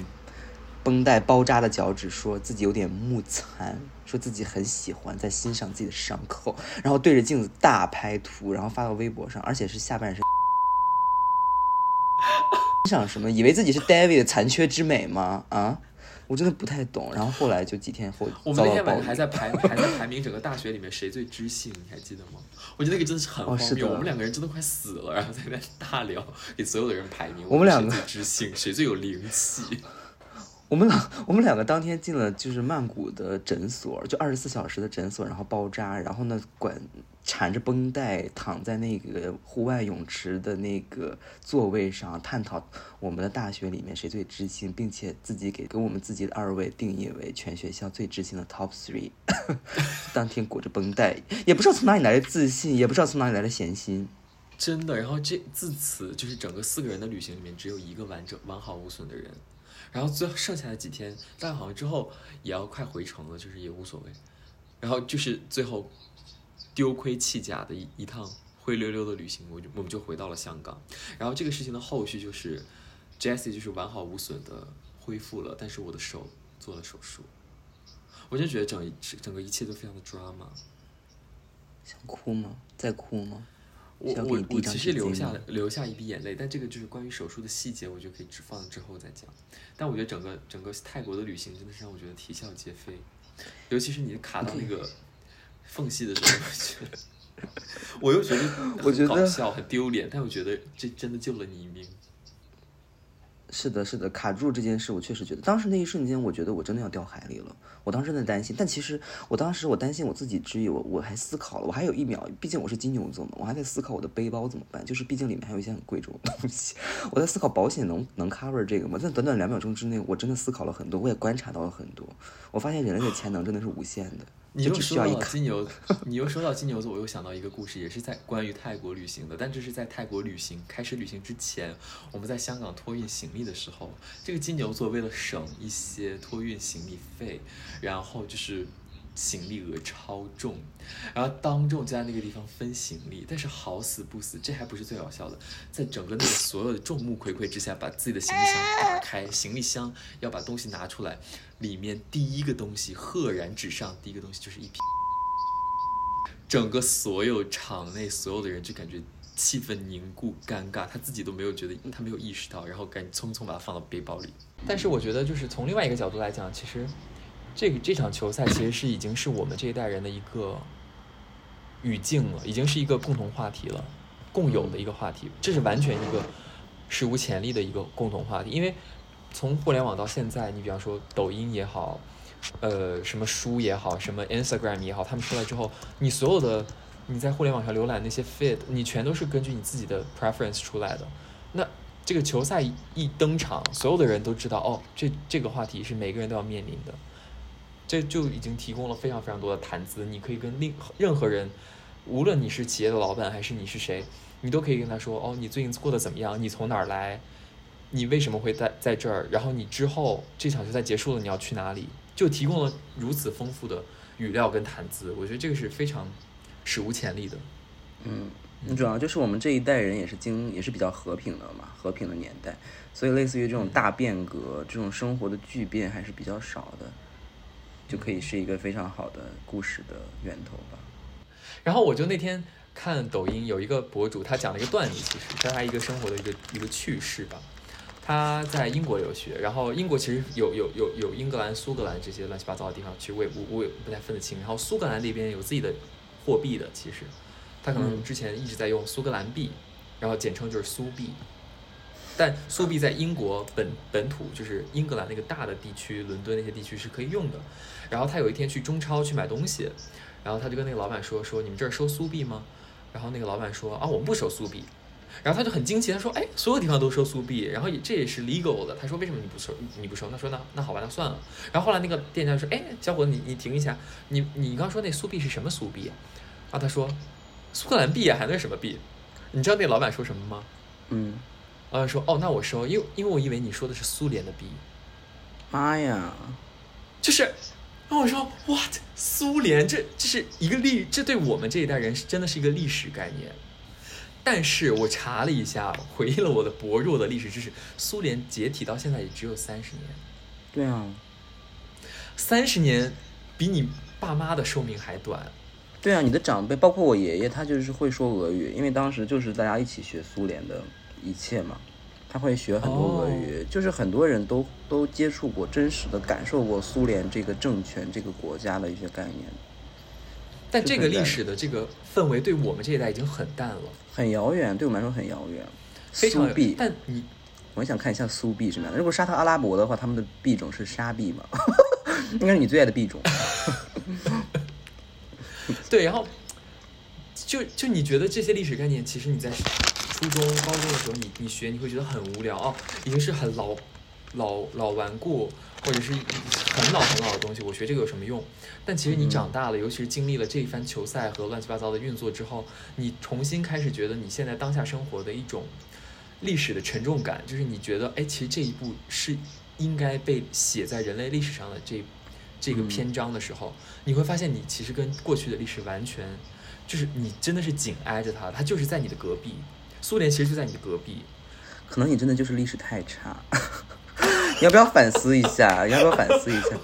绷带包扎的脚趾，说自己有点木残，说自己很喜欢在欣赏自己的伤口，然后对着镜子大拍图，然后发到微博上，而且是下半身。欣赏什么？以为自己是 David 的残缺之美吗？啊，我真的不太懂。然后后来就几天后我们那天晚上还。在排，还在排名整个大学里面谁最知性，你还记得吗？我觉得那个真的是很荒谬，哦我们两个人真的快死了，然后在那大聊，给所有的人排名，我们两个谁最知性，谁最有灵气。我们两我们两个当天进了就是曼谷的诊所，就二十四小时的诊所，然后包扎，然后呢管缠着绷带躺在那个户外泳池的那个座位上，探讨我们的大学里面谁最知心，并且自己给给我们自己的二位定义为全学校最知心的 top three。当天裹着绷带，也不知道从哪里来的自信，也不知道从哪里来的闲心。真的，然后这自此就是整个四个人的旅行里面只有一个完整完好无损的人，然后最后剩下的几天，但好像之后也要快回城了，就是也无所谓，然后就是最后丢盔弃甲的一一趟灰溜溜的旅行，我就我们就回到了香港，然后这个事情的后续就是 Jessie 就是完好无损的恢复了，但是我的手做了手术，我就觉得整一整个一切都非常的 drama。想哭吗？在哭吗？我我我其实留下留下一滴眼泪，但这个就是关于手术的细节，我就可以只放之后再讲。但我觉得整个整个泰国的旅行真的是让我觉得啼笑皆非，尤其是你卡到那个缝隙的时候，我觉得我又觉得我觉得笑很丢脸，但我觉得这真的救了你一命。是的，是的，卡住这件事，我确实觉得，当时那一瞬间，我觉得我真的要掉海里了。我当时真的担心，但其实我当时我担心我自己之余，我我还思考了，我还有一秒，毕竟我是金牛座嘛，我还在思考我的背包怎么办，就是毕竟里面还有一些很贵重的东西，我在思考保险能能 cover 这个吗？在短短两秒钟之内，我真的思考了很多，我也观察到了很多，我发现人类的潜能真的是无限的，你又说到。金牛，你又说到金牛座，我又想到一个故事，也是在关于泰国旅行的，但这是在泰国旅行开始旅行之前，我们在香港托运行李的时候，这个金牛座为了省一些托运行李费，然后就是行李额超重，然后当众就在那个地方分行李，但是好死不死，这还不是最搞笑的，在整个那个所有的众目睽睽之下，把自己的行李箱打开，行李箱要把东西拿出来，里面第一个东西赫然纸上，第一个东西就是一瓶。整个所有场内所有的人就感觉气氛凝固、尴尬，他自己都没有觉得，他没有意识到，然后赶紧匆匆把它放到背包里。但是我觉得，就是从另外一个角度来讲，其实这个这场球赛其实是已经是我们这一代人的一个语境了，已经是一个共同话题了，共有的一个话题，这是完全一个史无前例的一个共同话题。因为从互联网到现在，你比方说抖音也好，呃，什么书也好，什么 Instagram 也好，他们出来之后，你所有的你在互联网上浏览那些 feed，你全都是根据你自己的 preference 出来的。那这个球赛一登场，所有的人都知道，哦，这这个话题是每个人都要面临的，这就已经提供了非常非常多的谈资。你可以跟另任何人，无论你是企业的老板还是你是谁，你都可以跟他说，哦，你最近过得怎么样？你从哪儿来？你为什么会在在这儿？然后你之后这场球赛结束了，你要去哪里？就提供了如此丰富的语料跟谈资，我觉得这个是非常史无前例的。嗯，主要就是我们这一代人也是经也是比较和平的嘛，和平的年代，所以类似于这种大变革、这种生活的巨变还是比较少的，就可以是一个非常好的故事的源头吧。然后我就那天看抖音有一个博主，他讲了一个段子，其实是他一个生活的一个一个趣事吧。他在英国留学，然后英国其实有有有有英格兰、苏格兰这些乱七八糟的地方，其实我也不我也不太分得清。然后苏格兰那边有自己的货币的，其实他可能之前一直在用苏格兰币，然后简称就是苏币。但苏币在英国本本土，就是英格兰那个大的地区，伦敦那些地区是可以用的。然后他有一天去中超去买东西，然后他就跟那个老板说：“说你们这儿收苏币吗？”然后那个老板说：“啊，我们不收苏币。”然后他就很惊奇，他说：“哎，所有地方都收苏币，然后也这也是 legal 的。”他说：“为什么你不收？你不收？”他说：“那那好吧，那算了。”然后后来那个店家说：“哎，小伙子，你你停一下，你你刚说那苏币是什么苏币啊？”他说：“苏格兰币啊，还能是什么币？”你知道那老板说什么吗？嗯，老板说：“哦，那我收，因为因为我以为你说的是苏联的币。”妈呀，就是，然后我说，what，苏联，这这是一个历，这对我们这一代人是真的是一个历史概念。但是我查了一下，回忆了我的薄弱的历史知识，苏联解体到现在也只有三十年，对啊，三十年比你爸妈的寿命还短。对啊，你的长辈，包括我爷爷，他就是会说俄语，因为当时就是大家一起学苏联的一切嘛，他会学很多俄语，就是很多人都都接触过，真实的感受过苏联这个政权、这个国家的一些概念，但这个历史的这个氛围对我们这一代已经很淡了，很遥远，对我们来说很遥远。非常苏币，但你我想看一下苏币什么样的。如果沙特阿拉伯的话，他们的币种是沙币嘛？应该是你最爱的币种。对，然后就就你觉得这些历史概念，其实你在初中、高中的时候，你你学你会觉得很无聊哦，已经是很老老老顽固，或者是很老很老的东西，我学这个有什么用？但其实你长大了，尤其是经历了这一番球赛和乱七八糟的运作之后，你重新开始觉得你现在当下生活的一种历史的沉重感，就是你觉得，哎，其实这一步是应该被写在人类历史上的这这个嗯篇章的时候，你会发现你其实跟过去的历史完全，就是你真的是紧挨着它，它就是在你的隔壁。苏联其实就在你的隔壁，可能你真的就是历史太差，你要不要反思一下？你 要不要反思一下？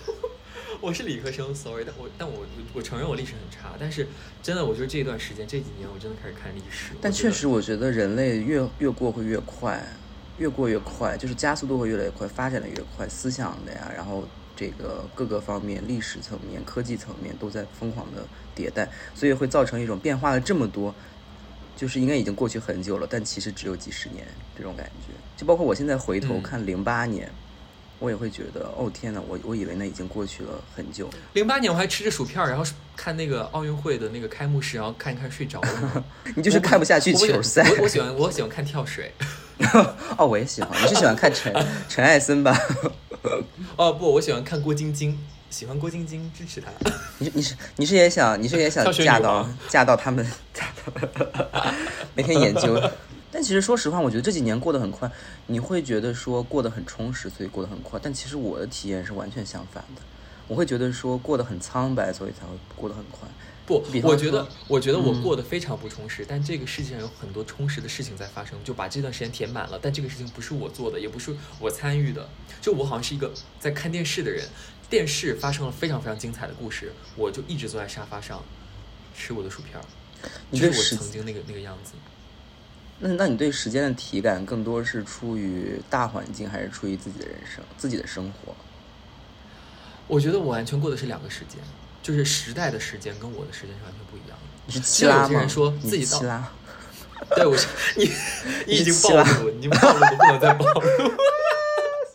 我是理科生，sorry，但我但我我承认我历史很差，但是真的，我觉得这段时间这几年我真的开始看历史。但确实，我觉得人类越越过会越快，越过越快，就是加速度会越来越快，发展的越快，思想的呀，然后这个各个方面，历史层面、科技层面都在疯狂的迭代，所以会造成一种变化了这么多，就是应该已经过去很久了，但其实只有几十年这种感觉。就包括我现在回头嗯看零八年。我也会觉得，哦天哪，我我以为那已经过去了很久。零八年我还吃着薯片儿，然后看那个奥运会的那个开幕式，然后看一看睡着了。你就是看不下去球赛。我我喜欢我喜欢看跳水。哦，我也喜欢。你是喜欢看陈陈艾森吧？哦不，我喜欢看郭晶晶，喜欢郭晶晶，支持她。你是你是你是也想你是也想嫁到嫁到他们嫁到每天研究。但其实说实话，我觉得这几年过得很快，你会觉得说过得很充实，所以过得很快。但其实我的体验是完全相反的，我会觉得说过得很苍白，所以才会过得很快。不我觉得，我觉得我嗯过得非常不充实，但这个世界上有很多充实的事情在发生，就把这段时间填满了。但这个事情不是我做的，也不是我参与的，就我好像是一个在看电视的人，电视发生了非常非常精彩的故事，我就一直坐在沙发上吃我的薯片儿，就是我曾经那个那个样子。那那你对时间的体感更多是出于大环境，还是出于自己的人生、自己的生活？我觉得我完全过的是两个时间，就是时代的时间跟我的时间是完全不一样的。你是其实有七拉吗？些人说你自己到是七拉。对，我是 你，你已经暴露了，你暴露了，不能再暴露。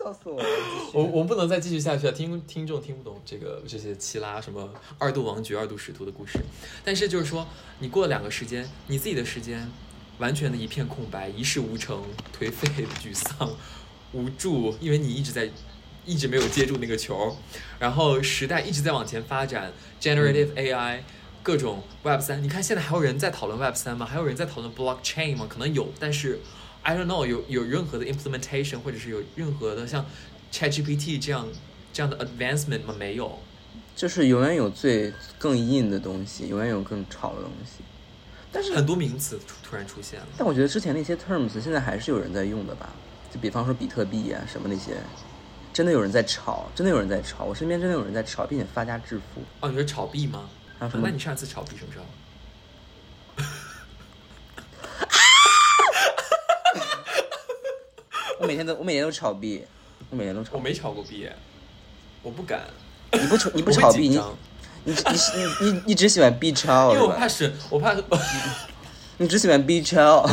笑死我了！我我不能再继续下去了，听听众听不懂这个这些七拉什么二度王爵、二度使徒的故事。但是就是说，你过了两个时间，你自己的时间完全的一片空白，一事无成，颓废、沮丧、无助，因为你一直在一直没有接住那个球，然后时代一直在往前发展，generative AI。各种 Web 三，你看现在还有人在讨论 Web 三吗？还有人在讨论 blockchain 吗？可能有，但是 I don't know 有有任何的 implementation，或者是有任何的像 ChatGPT 这样这样的 advancement 吗？没有。就是永远有最更硬的东西，永远有更吵的东西。但是很多名词突突然出现了。但我觉得之前那些 terms 现在还是有人在用的吧？就比方说比特币啊什么那些，真的有人在炒，真的有人在炒。我身边真的有人在炒，并且发家致富。哦，你说炒币吗？还有什么那你上一次炒币什么时候？我每天都我每天都炒币，我每年都炒我。没炒过币，我不敢。你不炒你不炒币，你你你你你你只喜欢 B 超因为？我怕损，我怕你只喜欢 B 超，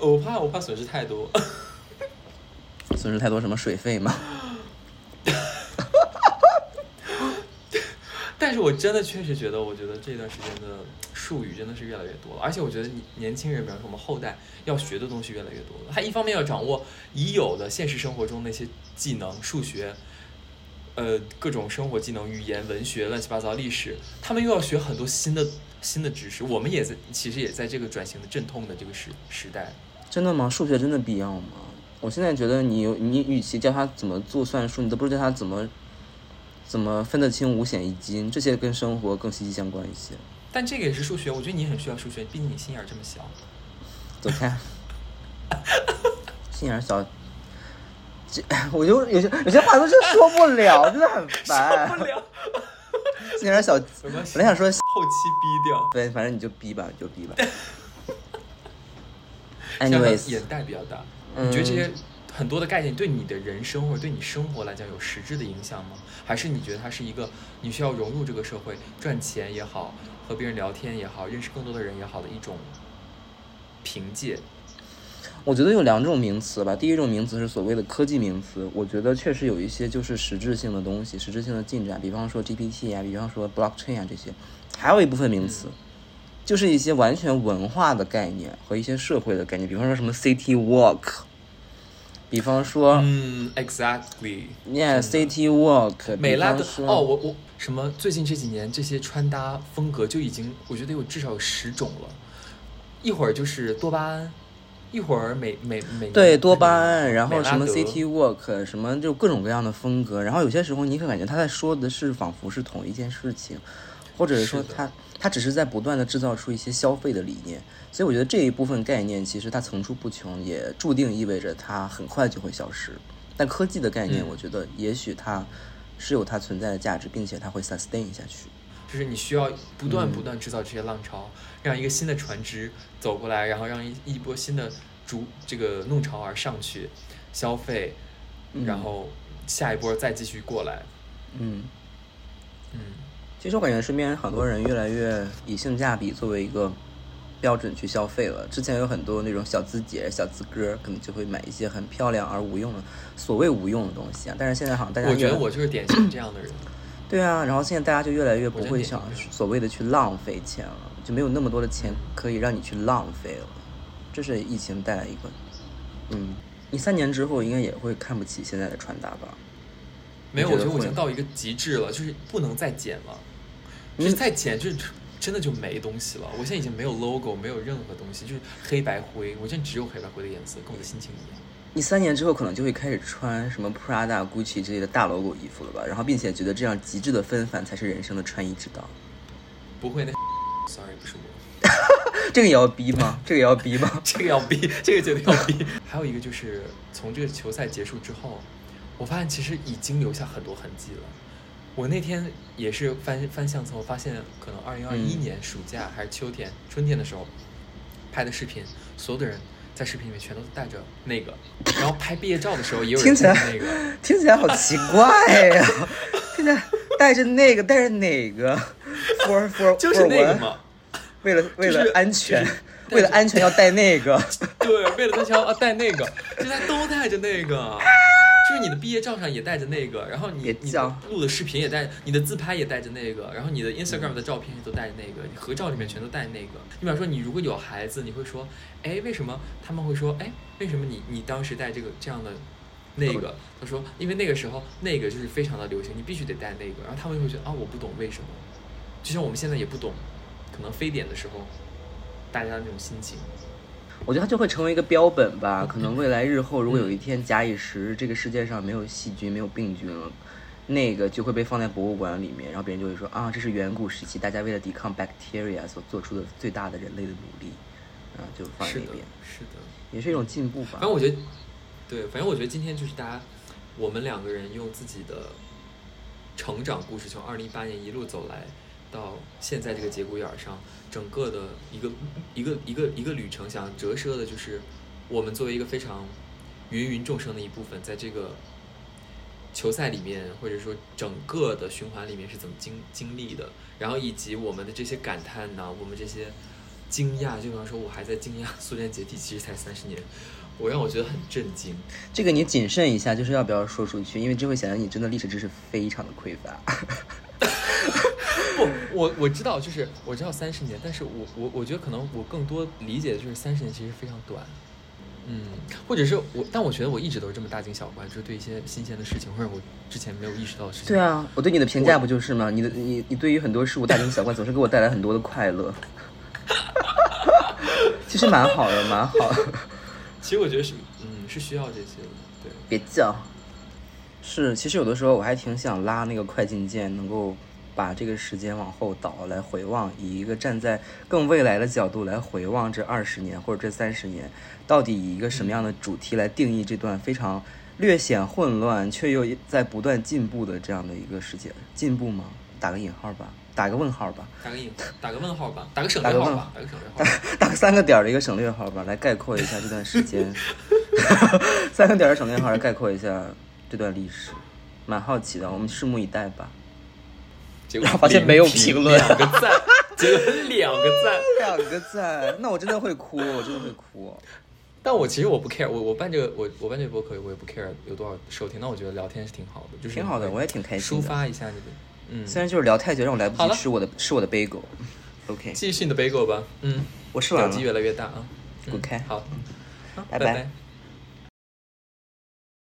我怕我怕损失太多。损失太多什么水费吗？但是我真的确实觉得，我觉得这段时间的术语真的是越来越多了，而且我觉得年轻人，比方说我们后代要学的东西越来越多了。他一方面要掌握已有的现实生活中那些技能，数学，呃，各种生活技能、语言、文学、乱七八糟、历史，他们又要学很多新的新的知识。我们也在，其实也在这个转型的阵痛的这个时时代。真的吗？数学真的必要吗？我现在觉得你你与其教他怎么做算术，你都不如教他怎么怎么分得清五险一金，这些跟生活更息息相关一些。但这个也是数学，我觉得你很需要数学，毕竟你心眼儿这么小。走开，心眼儿小。这我就有些有些话都是说不了，真的很烦。不了，心眼儿小，本来想说，后期逼掉。对，反正你就逼吧，你就逼吧。像他 Anyways，眼袋比较大，嗯你觉得这些很多的概念对你的人生或者对你生活来讲有实质的影响吗？还是你觉得它是一个你需要融入这个社会，赚钱也好，和别人聊天也好，认识更多的人也好的一种凭借？我觉得有两种名词吧。第一种名词是所谓的科技名词，我觉得确实有一些就是实质性的东西，实质性的进展，比方说 GPT 啊，比方说 blockchain 啊这些。还有一部分名词，就是一些完全文化的概念和一些社会的概念，比方说什么 city walk，比方说、嗯，exactly。yeah city walk，美拉德哦，我我什么？最近这几年这些穿搭风格就已经，我觉得有至少有十种了。一会儿就是多巴胺，一会儿美美美对多巴胺，然后什么 city walk，什么就各种各样的风格，然后有些时候你会感觉他在说的是仿佛是同一件事情，或者是说是他他只是在不断的制造出一些消费的理念，所以我觉得这一部分概念其实它层出不穷，也注定意味着它很快就会消失。但科技的概念，嗯我觉得也许它是有它存在的价值，并且它会 sustain 下去。就是你需要不断嗯不断制造这些浪潮，让一个新的船只走过来，然后让一一波新的逐这个弄潮儿上去消费，嗯然后下一波再继续过来。嗯。嗯，其实我感觉身边很多人越来越以性价比作为一个标准去消费了。之前有很多那种小资姐、小资哥，可能就会买一些很漂亮而无用的所谓无用的东西啊。但是现在好像大家我觉得我就是典型这样的人。对啊，然后现在大家就越来越不会想所谓的去浪费钱了，就没有那么多的钱可以让你去浪费了。这是疫情带来一个，嗯，你三年之后应该也会看不起现在的穿搭吧？没有，我觉得我已经到一个极致了，就是不能再减了，嗯就是再减就是真的就没东西了。我现在已经没有 logo，没有任何东西，就是黑白灰，我现在只有黑白灰的颜色，跟我的心情一样。你三年之后可能就会开始穿什么 Prada、Gucci 之类的大 logo 衣服了吧？然后并且觉得这样极致的纷繁才是人生的穿衣之道。不会那，sorry，不是我。这个也要逼吗？这个也要逼吗？这个要逼，这个绝对要逼。还有一个就是从这个球赛结束之后，我发现其实已经留下很多痕迹了。我那天也是翻翻相册，我发现可能二零二一嗯年暑假还是秋天、春天的时候拍的视频，所有的人在视频里面全都带着那个，然后拍毕业照的时候也有人听起来带着那个。听起来好奇怪呀、听起来带着那个，带着哪个？For for 就是那个？嘛，为了为了安全，就是为了安全要带那个。对，为了他想要带那个，现在都带着那个，就是你的毕业照上也带着那个，然后你你录的视频也带，你的自拍也带着那个，然后你的 Instagram 的照片也都带着那个，你合照里面全都带那个。你比方说，你如果有孩子，你会说，哎，为什么他们会说，哎，为什么你你当时带这个这样的那个？他说，因为那个时候那个就是非常的流行，你必须得带那个。然后他们就会觉得啊，我不懂为什么，就像我们现在也不懂，可能非典的时候大家的那种心情。我觉得它就会成为一个标本吧。可能未来日后，如果有一天假以时日，这个世界上没有细菌、没有病菌了，那个就会被放在博物馆里面，然后别人就会说啊，这是远古时期大家为了抵抗 bacteria 所做出的最大的人类的努力，啊，就放在那边，，是的。也是一种进步吧反。正我觉得，对，反正我觉得今天就是大家，我们两个人用自己的成长故事，从二零一八年一路走来到现在这个节骨眼儿上，整个的一个一个一个一个旅程，想折射的就是我们作为一个非常芸芸众生的一部分，在这个球赛里面，或者说整个的循环里面是怎么经经历的，然后以及我们的这些感叹呐、我们这些惊讶，就比方说我还在惊讶苏联解体其实才三十年，我让我觉得很震惊。这个你谨慎一下，就是要不要说出去，因为这会显得你真的历史知识非常的匮乏。不，我我知道，就是我知道三十年，但是我我我觉得可能我更多理解的就是三十年其实非常短，嗯，或者是我，但我觉得我一直都是这么大惊小怪，就是对一些新鲜的事情或者我之前没有意识到的事情。对，啊，我对你的评价不就是吗？你的你你对于很多事物大惊小怪，总是给我带来很多的快乐。其实蛮好的，蛮好的。其实我觉得是，嗯，是需要这些的，对。别叫。是，其实有的时候我还挺想拉那个快进键，能够把这个时间往后倒，来回望，以一个站在更未来的角度来回望这二十年或者这三十年，到底以一个什么样的主题来定义这段非常略显混乱却又在不断进步的这样的一个世界？进步吗？打个引号吧，打个问号吧，打个引，打个问号吧，打个省略号吧，打个省略号吧。打个三个点儿的一个省略号吧，来概括一下这段时间。三个点儿的省略号来概括一下这段历史，蛮好奇的，我们拭目以待吧。结果发现没有评论两个赞，结果两个赞。两个赞，那我真的会哭，我真的会哭。但我其实我不 care，我我办这个我我办这个播客，我也不 care 有多少收听。那我觉得聊天是挺好的，就是挺好的我也挺开心的抒发一下你的，嗯，虽然就是聊太久，让我来不及吃我的吃我的 bagel。OK，继续你的 bagel 吧。嗯，我吃完了咬肌。越来越大啊。嗯 OK 好，拜拜